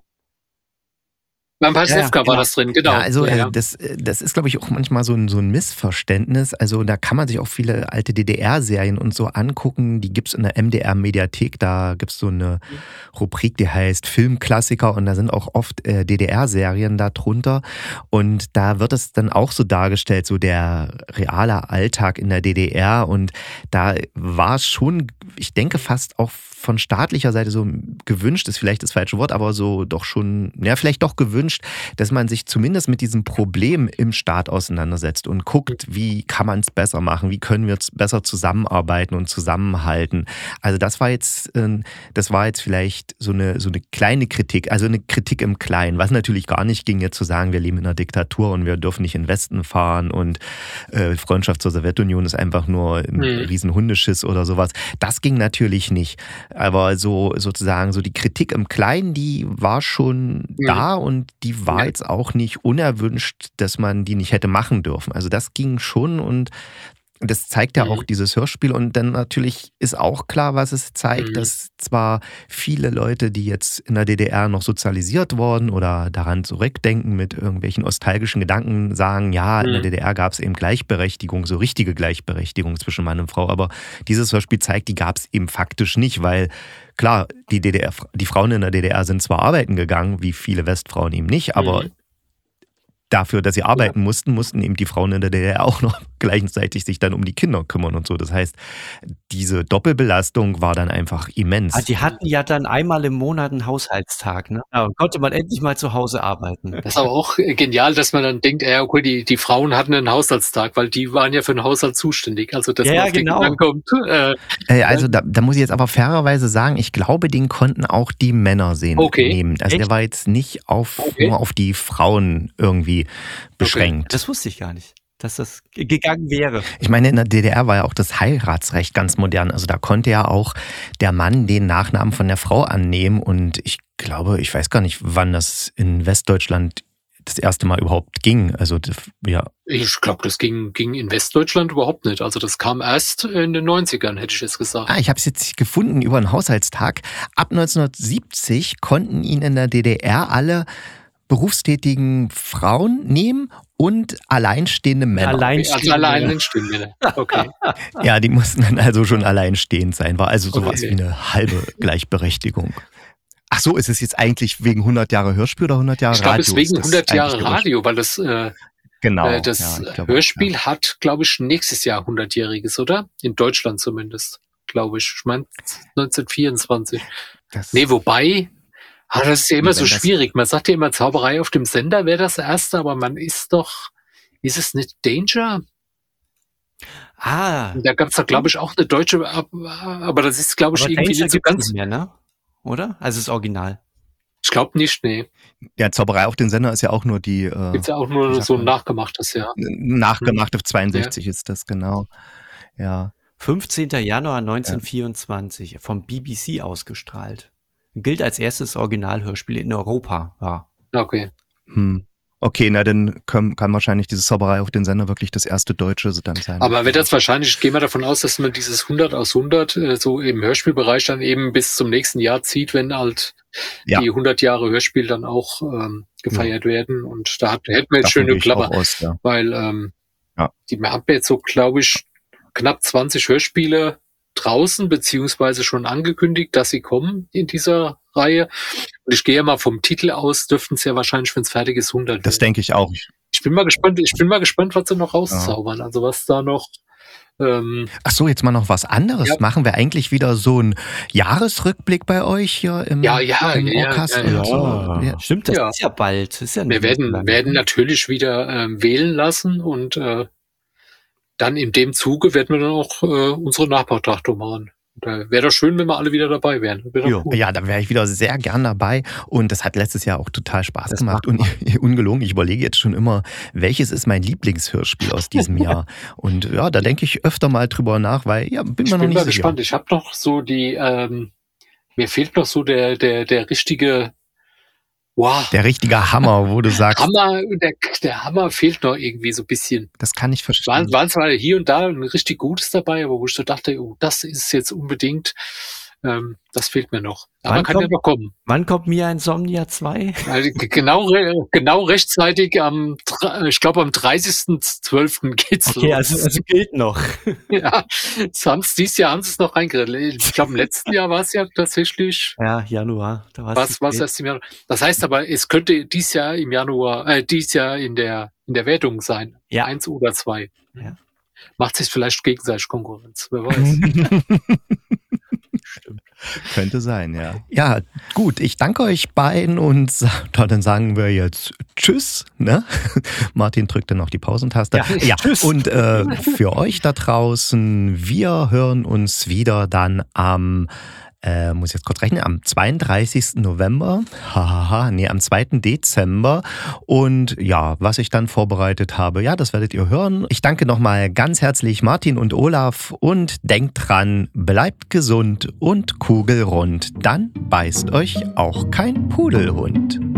Beim Pasewka ja, genau. war das drin, genau. Ja, also ja, äh. Das, äh, das ist, glaube ich, auch manchmal so ein, so ein Missverständnis. Also da kann man sich auch viele alte DDR-Serien und so angucken. Die gibt es in der MDR-Mediathek. Da gibt es so eine Rubrik, die heißt Filmklassiker und da sind auch oft äh, DDR-Serien da drunter. Und da wird es dann auch so dargestellt, so der reale Alltag in der DDR. Und da war es schon, ich denke, fast auch von staatlicher Seite so gewünscht, ist vielleicht das falsche Wort, aber so doch schon, ja, vielleicht doch gewünscht, dass man sich zumindest mit diesem Problem im Staat auseinandersetzt und guckt, wie kann man es besser machen, wie können wir besser zusammenarbeiten und zusammenhalten. Also das war jetzt, ähm, das war jetzt vielleicht so eine, so eine kleine Kritik, also eine Kritik im Kleinen, was natürlich gar nicht ging, jetzt zu sagen, wir leben in einer Diktatur und wir dürfen nicht in den Westen fahren und äh, Freundschaft zur Sowjetunion ist einfach nur ein mhm. riesen Hundeschiss oder sowas. Das ging natürlich nicht. Aber so sozusagen so die Kritik im Kleinen, die war schon mhm. da und die war ja. jetzt auch nicht unerwünscht, dass man die nicht hätte machen dürfen. Also das ging schon und das zeigt ja mhm. auch dieses Hörspiel und dann natürlich ist auch klar, was es zeigt, mhm. dass zwar viele Leute, die jetzt in der DDR noch sozialisiert wurden oder daran zurückdenken mit irgendwelchen nostalgischen Gedanken, sagen, ja, mhm. in der mhm. DDR gab es eben Gleichberechtigung, so richtige Gleichberechtigung zwischen Mann und Frau, aber dieses Hörspiel zeigt, die gab es eben faktisch nicht, weil klar, die DDR, die Frauen in der DDR sind zwar arbeiten gegangen, wie viele Westfrauen eben nicht, aber mhm dafür, dass sie arbeiten ja. mussten, mussten eben die Frauen in der DDR auch noch (laughs) gleichzeitig sich dann um die Kinder kümmern und so. Das heißt, diese Doppelbelastung war dann einfach immens. Ah, die hatten ja dann einmal im Monat einen Haushaltstag, ne? Ja, und konnte man endlich mal zu Hause arbeiten. Das ist aber auch genial, dass man dann denkt, ja, okay, die, die Frauen hatten einen Haushaltstag, weil die waren ja für den Haushalt zuständig. Also, dass ja, man auf genau. den kommt. Äh, äh, also, da, da muss ich jetzt aber fairerweise sagen, ich glaube, den konnten auch die Männer sehen okay. nehmen. Also, Echt? der war jetzt nicht auf, okay. nur auf die Frauen irgendwie beschränkt. Okay. Das wusste ich gar nicht dass das gegangen wäre. Ich meine, in der DDR war ja auch das Heiratsrecht ganz modern. Also da konnte ja auch der Mann den Nachnamen von der Frau annehmen. Und ich glaube, ich weiß gar nicht, wann das in Westdeutschland das erste Mal überhaupt ging. Also ja. Ich glaube, das ging, ging in Westdeutschland überhaupt nicht. Also das kam erst in den 90ern, hätte ich jetzt gesagt. Ah, ich habe es jetzt gefunden über einen Haushaltstag. Ab 1970 konnten ihn in der DDR alle berufstätigen Frauen nehmen und alleinstehende Männer. Alleinstehende. Also alleinstehende. Okay. (laughs) ja, die mussten dann also schon alleinstehend sein. War also sowas okay. wie eine halbe Gleichberechtigung. Ach so, ist es jetzt eigentlich wegen 100 Jahre Hörspiel oder 100 Jahre ich glaub, Radio? Ich glaube, es ist wegen 100 Jahre Radio, weil das, äh, genau, äh, das ja, Hörspiel ja. hat, glaube ich, nächstes Jahr 100-jähriges, oder? In Deutschland zumindest, glaube ich. Ich meine 1924. Das nee, wobei, Ah, das ist ja immer so schwierig. Man sagt ja immer, Zauberei auf dem Sender wäre das erste, aber man ist doch, ist es nicht Danger? Ah. Da gab es doch, glaube ich, auch eine deutsche, aber das ist, glaube ich, aber irgendwie Danger nicht so ganz. Nicht mehr, ne? Oder? Also das Original. Ich glaube nicht, nee. Ja, Zauberei auf dem Sender ist ja auch nur die. Äh, Gibt's ja auch nur so ein nachgemachtes, ja. Nachgemacht auf 62 ja. ist das, genau. Ja. 15. Januar 1924 ja. vom BBC ausgestrahlt gilt als erstes Originalhörspiel in Europa. Ja. Okay. Hm. Okay, na dann kann, kann wahrscheinlich diese Zauberei auf den Sender wirklich das erste deutsche dann sein. Aber wird das wahrscheinlich, ich gehe mal davon aus, dass man dieses 100 aus 100 äh, so im Hörspielbereich dann eben bis zum nächsten Jahr zieht, wenn halt ja. die 100 Jahre Hörspiel dann auch ähm, gefeiert ja. werden. Und da hat, hätten wir jetzt schöne Klapper, aus, ja. weil ähm, ja. die haben jetzt so, glaube ich, knapp 20 Hörspiele draußen, beziehungsweise schon angekündigt, dass sie kommen in dieser Reihe. Und ich gehe mal vom Titel aus, dürften es ja wahrscheinlich, wenn es fertig ist, 100 Das denke ich auch. Ich bin mal gespannt, ich bin mal gespannt, was sie noch rauszaubern. Ja. Also was da noch ähm, Ach so, jetzt mal noch was anderes. Ja. Machen wir eigentlich wieder so einen Jahresrückblick bei euch hier im, ja, ja, im ja, Orcast? Ja, ja, so? ja. Stimmt, das ist ja bald. Ist ja wir werden, werden natürlich wieder ähm, wählen lassen und äh, dann in dem Zuge werden wir dann auch äh, unsere Nachbetrachtung machen. Da wäre doch schön, wenn wir alle wieder dabei wären. Wär cool. Ja, da wäre ich wieder sehr gern dabei. Und das hat letztes Jahr auch total Spaß das gemacht. Und (laughs) ungelogen, ich überlege jetzt schon immer, welches ist mein Lieblingshörspiel aus diesem Jahr? (laughs) Und ja, da denke ich öfter mal drüber nach, weil ja, bin ich mir noch nicht sicher. Ich bin mal gespannt. Ich habe noch so die, ähm, mir fehlt noch so der, der, der richtige Wow. Der richtige Hammer, wo du sagst. Hammer, der, der Hammer fehlt noch irgendwie so ein bisschen. Das kann ich verstehen. Waren, waren zwar hier und da ein richtig gutes dabei, aber wo ich so dachte, oh, das ist jetzt unbedingt ähm, das fehlt mir noch. Aber wann kann kommt, ja noch kommen. Wann kommt Mia Insomnia 2? Also genau, genau rechtzeitig am, ich glaube am 30.12. geht's okay, los. Okay, also, also gilt noch. (laughs) ja, sonst dieses Jahr haben sie es noch reingeredet. Ich glaube im letzten Jahr war es ja tatsächlich. Ja, Januar. Da was, was erst im Januar. Das heißt aber, es könnte dieses Jahr im Januar, äh, dieses Jahr in der, in der Wertung sein. Ja. Eins oder zwei. Ja. Macht sich vielleicht gegenseitig Konkurrenz, wer weiß. (laughs) (laughs) Stimmt. Könnte sein, ja. Ja, gut, ich danke euch beiden und dann sagen wir jetzt Tschüss. Ne? (laughs) Martin drückt dann noch die Pausentaste. Ja, ja. Tschüss. Und äh, für euch da draußen, wir hören uns wieder dann am äh, muss ich jetzt kurz rechnen, am 32. November, hahaha, nee, am 2. Dezember. Und ja, was ich dann vorbereitet habe, ja, das werdet ihr hören. Ich danke nochmal ganz herzlich Martin und Olaf und denkt dran, bleibt gesund und kugelrund. Dann beißt euch auch kein Pudelhund.